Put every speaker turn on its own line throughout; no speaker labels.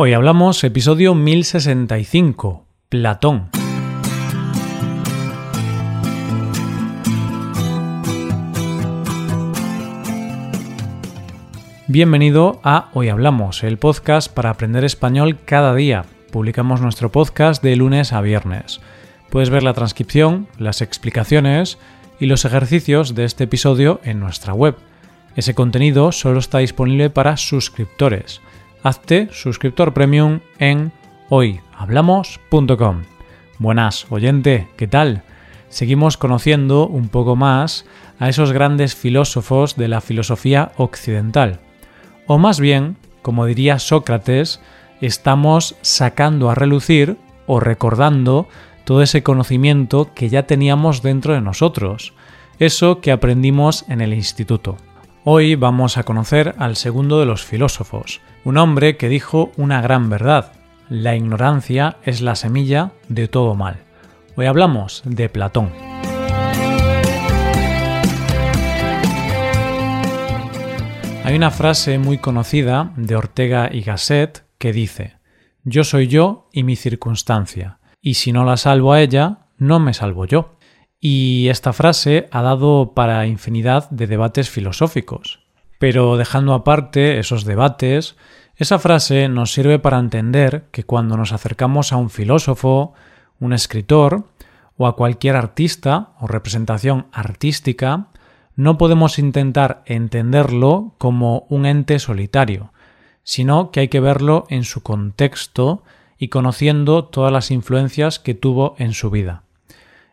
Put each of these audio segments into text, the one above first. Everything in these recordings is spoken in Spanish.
Hoy hablamos episodio 1065, Platón. Bienvenido a Hoy Hablamos, el podcast para aprender español cada día. Publicamos nuestro podcast de lunes a viernes. Puedes ver la transcripción, las explicaciones y los ejercicios de este episodio en nuestra web. Ese contenido solo está disponible para suscriptores hazte suscriptor premium en hoyhablamos.com. Buenas, oyente, ¿qué tal? Seguimos conociendo un poco más a esos grandes filósofos de la filosofía occidental. O más bien, como diría Sócrates, estamos sacando a relucir o recordando todo ese conocimiento que ya teníamos dentro de nosotros, eso que aprendimos en el instituto. Hoy vamos a conocer al segundo de los filósofos, un hombre que dijo una gran verdad. La ignorancia es la semilla de todo mal. Hoy hablamos de Platón. Hay una frase muy conocida de Ortega y Gasset que dice, Yo soy yo y mi circunstancia, y si no la salvo a ella, no me salvo yo. Y esta frase ha dado para infinidad de debates filosóficos. Pero dejando aparte esos debates, esa frase nos sirve para entender que cuando nos acercamos a un filósofo, un escritor o a cualquier artista o representación artística, no podemos intentar entenderlo como un ente solitario, sino que hay que verlo en su contexto y conociendo todas las influencias que tuvo en su vida.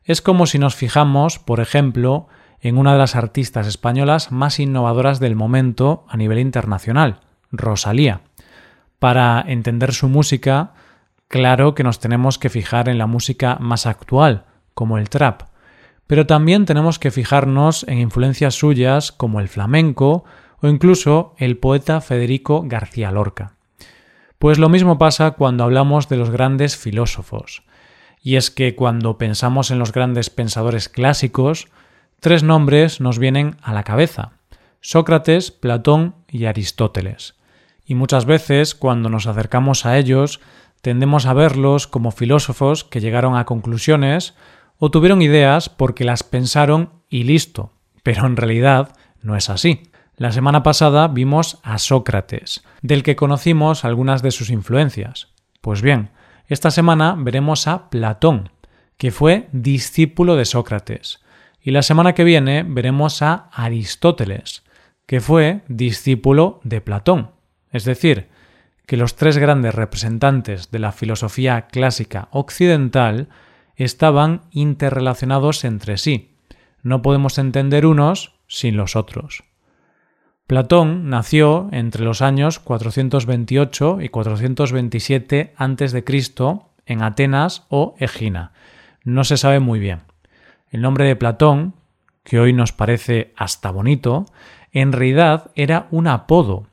Es como si nos fijamos, por ejemplo, en una de las artistas españolas más innovadoras del momento a nivel internacional, Rosalía. Para entender su música, claro que nos tenemos que fijar en la música más actual, como el trap, pero también tenemos que fijarnos en influencias suyas como el flamenco o incluso el poeta Federico García Lorca. Pues lo mismo pasa cuando hablamos de los grandes filósofos. Y es que cuando pensamos en los grandes pensadores clásicos, tres nombres nos vienen a la cabeza Sócrates, Platón y Aristóteles. Y muchas veces, cuando nos acercamos a ellos, tendemos a verlos como filósofos que llegaron a conclusiones o tuvieron ideas porque las pensaron y listo. Pero en realidad no es así. La semana pasada vimos a Sócrates, del que conocimos algunas de sus influencias. Pues bien, esta semana veremos a Platón, que fue discípulo de Sócrates. Y la semana que viene veremos a Aristóteles, que fue discípulo de Platón. Es decir, que los tres grandes representantes de la filosofía clásica occidental estaban interrelacionados entre sí. No podemos entender unos sin los otros. Platón nació entre los años 428 y 427 a.C. en Atenas o Egina. No se sabe muy bien. El nombre de Platón, que hoy nos parece hasta bonito, en realidad era un apodo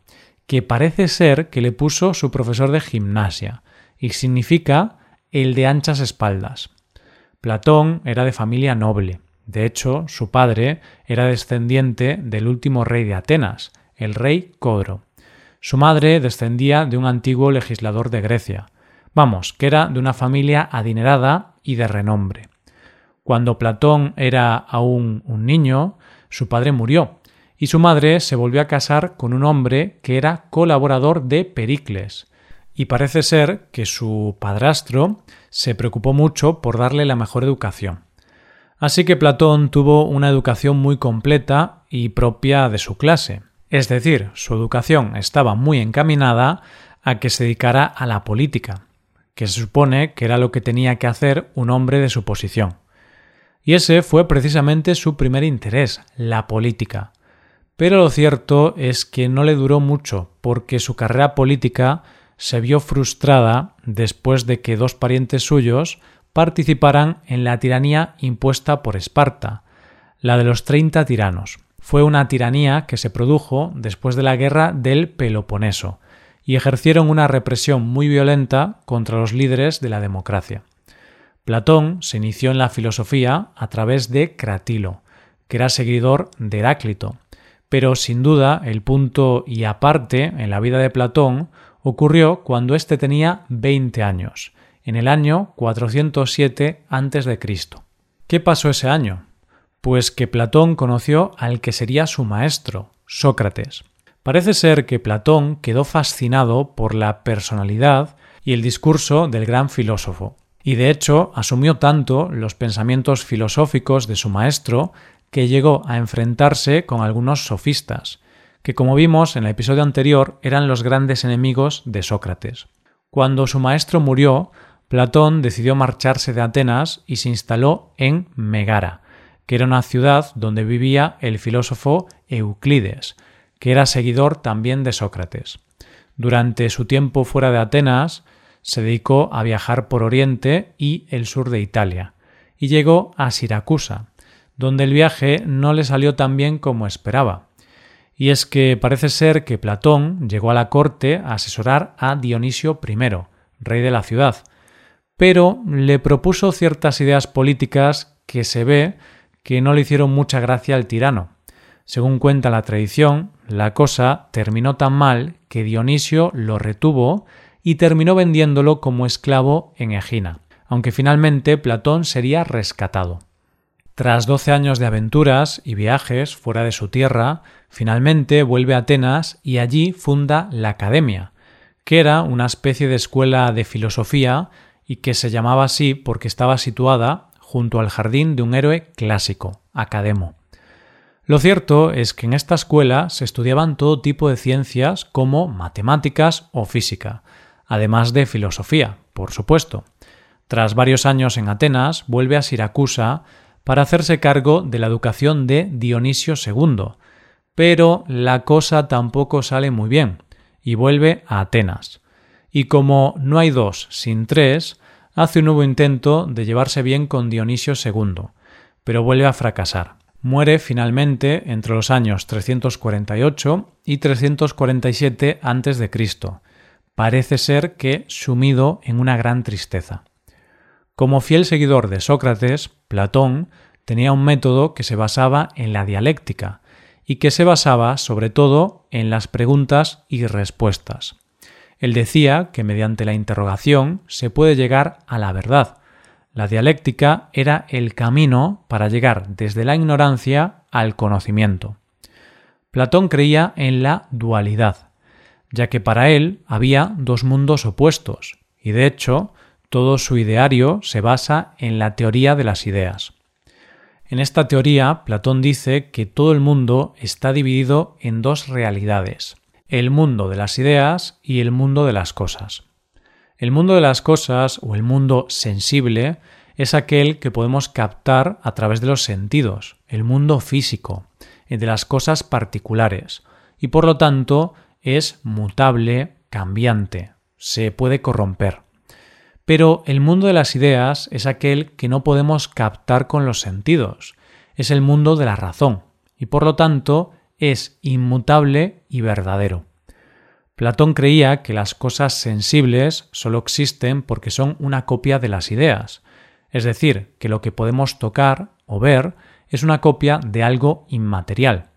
que parece ser que le puso su profesor de gimnasia y significa el de anchas espaldas. Platón era de familia noble de hecho, su padre era descendiente del último rey de Atenas, el rey Codro. Su madre descendía de un antiguo legislador de Grecia. Vamos, que era de una familia adinerada y de renombre. Cuando Platón era aún un niño, su padre murió, y su madre se volvió a casar con un hombre que era colaborador de Pericles. Y parece ser que su padrastro se preocupó mucho por darle la mejor educación. Así que Platón tuvo una educación muy completa y propia de su clase. Es decir, su educación estaba muy encaminada a que se dedicara a la política, que se supone que era lo que tenía que hacer un hombre de su posición. Y ese fue precisamente su primer interés, la política. Pero lo cierto es que no le duró mucho, porque su carrera política se vio frustrada después de que dos parientes suyos participaran en la tiranía impuesta por Esparta, la de los treinta tiranos. Fue una tiranía que se produjo después de la guerra del Peloponeso, y ejercieron una represión muy violenta contra los líderes de la democracia. Platón se inició en la filosofía a través de Cratilo, que era seguidor de Heráclito, pero sin duda el punto y aparte en la vida de Platón, ocurrió cuando éste tenía 20 años, en el año 407 a.C. ¿Qué pasó ese año? Pues que Platón conoció al que sería su maestro, Sócrates. Parece ser que Platón quedó fascinado por la personalidad y el discurso del gran filósofo, y de hecho asumió tanto los pensamientos filosóficos de su maestro que llegó a enfrentarse con algunos sofistas, que como vimos en el episodio anterior eran los grandes enemigos de Sócrates. Cuando su maestro murió, Platón decidió marcharse de Atenas y se instaló en Megara, que era una ciudad donde vivía el filósofo Euclides, que era seguidor también de Sócrates. Durante su tiempo fuera de Atenas, se dedicó a viajar por Oriente y el sur de Italia, y llegó a Siracusa, donde el viaje no le salió tan bien como esperaba. Y es que parece ser que Platón llegó a la corte a asesorar a Dionisio I, rey de la ciudad, pero le propuso ciertas ideas políticas que se ve que no le hicieron mucha gracia al tirano. Según cuenta la tradición, la cosa terminó tan mal que Dionisio lo retuvo y terminó vendiéndolo como esclavo en Egina, aunque finalmente Platón sería rescatado. Tras doce años de aventuras y viajes fuera de su tierra, finalmente vuelve a Atenas y allí funda la Academia, que era una especie de escuela de filosofía y que se llamaba así porque estaba situada junto al jardín de un héroe clásico, Academo. Lo cierto es que en esta escuela se estudiaban todo tipo de ciencias como matemáticas o física, además de filosofía, por supuesto. Tras varios años en Atenas, vuelve a Siracusa para hacerse cargo de la educación de Dionisio II, pero la cosa tampoco sale muy bien, y vuelve a Atenas. Y como no hay dos sin tres, hace un nuevo intento de llevarse bien con Dionisio II, pero vuelve a fracasar. Muere finalmente entre los años 348 y 347 a.C., parece ser que sumido en una gran tristeza. Como fiel seguidor de Sócrates, Platón tenía un método que se basaba en la dialéctica y que se basaba sobre todo en las preguntas y respuestas. Él decía que mediante la interrogación se puede llegar a la verdad. La dialéctica era el camino para llegar desde la ignorancia al conocimiento. Platón creía en la dualidad, ya que para él había dos mundos opuestos, y de hecho todo su ideario se basa en la teoría de las ideas. En esta teoría, Platón dice que todo el mundo está dividido en dos realidades, el mundo de las ideas y el mundo de las cosas. El mundo de las cosas o el mundo sensible es aquel que podemos captar a través de los sentidos, el mundo físico, de las cosas particulares, y por lo tanto es mutable, cambiante, se puede corromper. Pero el mundo de las ideas es aquel que no podemos captar con los sentidos, es el mundo de la razón, y por lo tanto es inmutable y verdadero. Platón creía que las cosas sensibles solo existen porque son una copia de las ideas, es decir, que lo que podemos tocar o ver es una copia de algo inmaterial.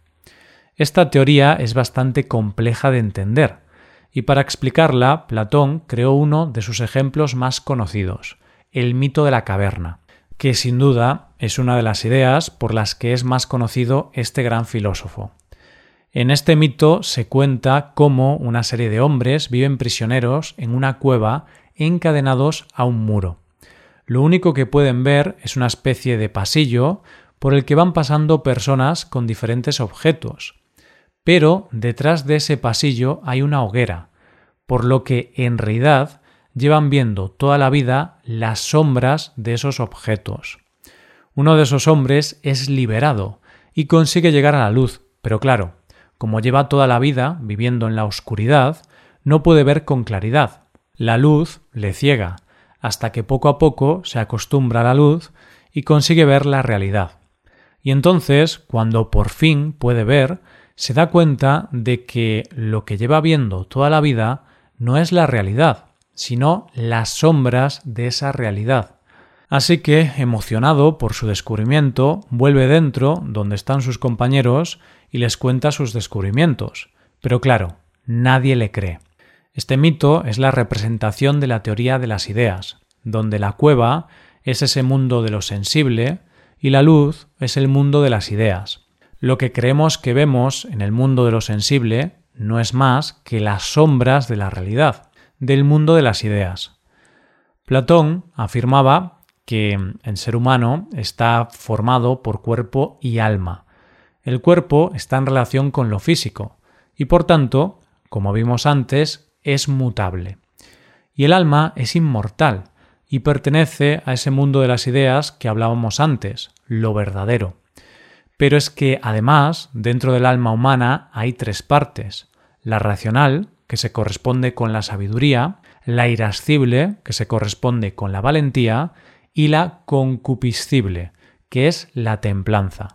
Esta teoría es bastante compleja de entender, y para explicarla, Platón creó uno de sus ejemplos más conocidos, el mito de la caverna, que sin duda es una de las ideas por las que es más conocido este gran filósofo. En este mito se cuenta cómo una serie de hombres viven prisioneros en una cueva encadenados a un muro. Lo único que pueden ver es una especie de pasillo por el que van pasando personas con diferentes objetos, pero detrás de ese pasillo hay una hoguera, por lo que en realidad llevan viendo toda la vida las sombras de esos objetos. Uno de esos hombres es liberado y consigue llegar a la luz, pero claro, como lleva toda la vida viviendo en la oscuridad, no puede ver con claridad. La luz le ciega, hasta que poco a poco se acostumbra a la luz y consigue ver la realidad. Y entonces, cuando por fin puede ver, se da cuenta de que lo que lleva viendo toda la vida no es la realidad, sino las sombras de esa realidad. Así que, emocionado por su descubrimiento, vuelve dentro, donde están sus compañeros, y les cuenta sus descubrimientos. Pero claro, nadie le cree. Este mito es la representación de la teoría de las ideas, donde la cueva es ese mundo de lo sensible y la luz es el mundo de las ideas. Lo que creemos que vemos en el mundo de lo sensible no es más que las sombras de la realidad, del mundo de las ideas. Platón afirmaba que el ser humano está formado por cuerpo y alma. El cuerpo está en relación con lo físico y por tanto, como vimos antes, es mutable. Y el alma es inmortal y pertenece a ese mundo de las ideas que hablábamos antes, lo verdadero. Pero es que además, dentro del alma humana hay tres partes. La racional, que se corresponde con la sabiduría, la irascible, que se corresponde con la valentía, y la concupiscible, que es la templanza.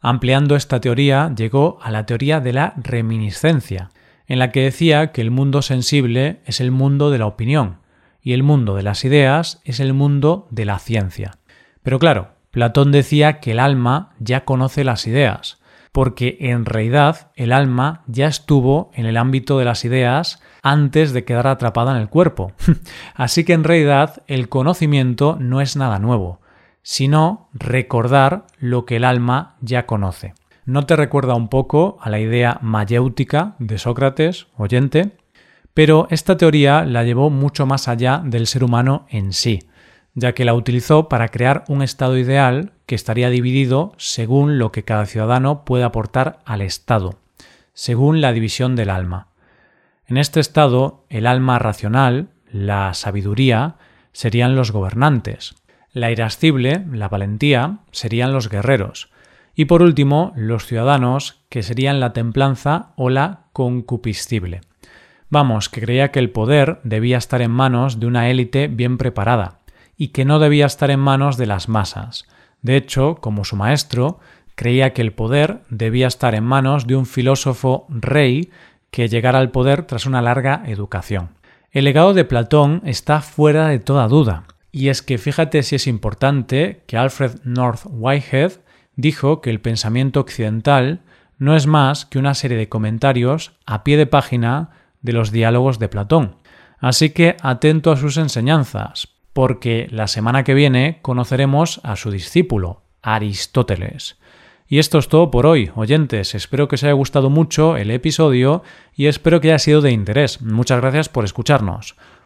Ampliando esta teoría, llegó a la teoría de la reminiscencia, en la que decía que el mundo sensible es el mundo de la opinión y el mundo de las ideas es el mundo de la ciencia. Pero claro, Platón decía que el alma ya conoce las ideas, porque en realidad el alma ya estuvo en el ámbito de las ideas antes de quedar atrapada en el cuerpo. Así que en realidad el conocimiento no es nada nuevo, sino recordar lo que el alma ya conoce. ¿No te recuerda un poco a la idea mayéutica de Sócrates, oyente? Pero esta teoría la llevó mucho más allá del ser humano en sí ya que la utilizó para crear un Estado ideal que estaría dividido según lo que cada ciudadano puede aportar al Estado, según la división del alma. En este estado, el alma racional, la sabiduría, serían los gobernantes, la irascible, la valentía, serían los guerreros, y por último, los ciudadanos, que serían la templanza o la concupiscible. Vamos, que creía que el poder debía estar en manos de una élite bien preparada, y que no debía estar en manos de las masas. De hecho, como su maestro, creía que el poder debía estar en manos de un filósofo rey que llegara al poder tras una larga educación. El legado de Platón está fuera de toda duda, y es que fíjate si es importante que Alfred North Whitehead dijo que el pensamiento occidental no es más que una serie de comentarios a pie de página de los diálogos de Platón. Así que atento a sus enseñanzas, porque la semana que viene conoceremos a su discípulo, Aristóteles. Y esto es todo por hoy, oyentes. Espero que os haya gustado mucho el episodio y espero que haya sido de interés. Muchas gracias por escucharnos.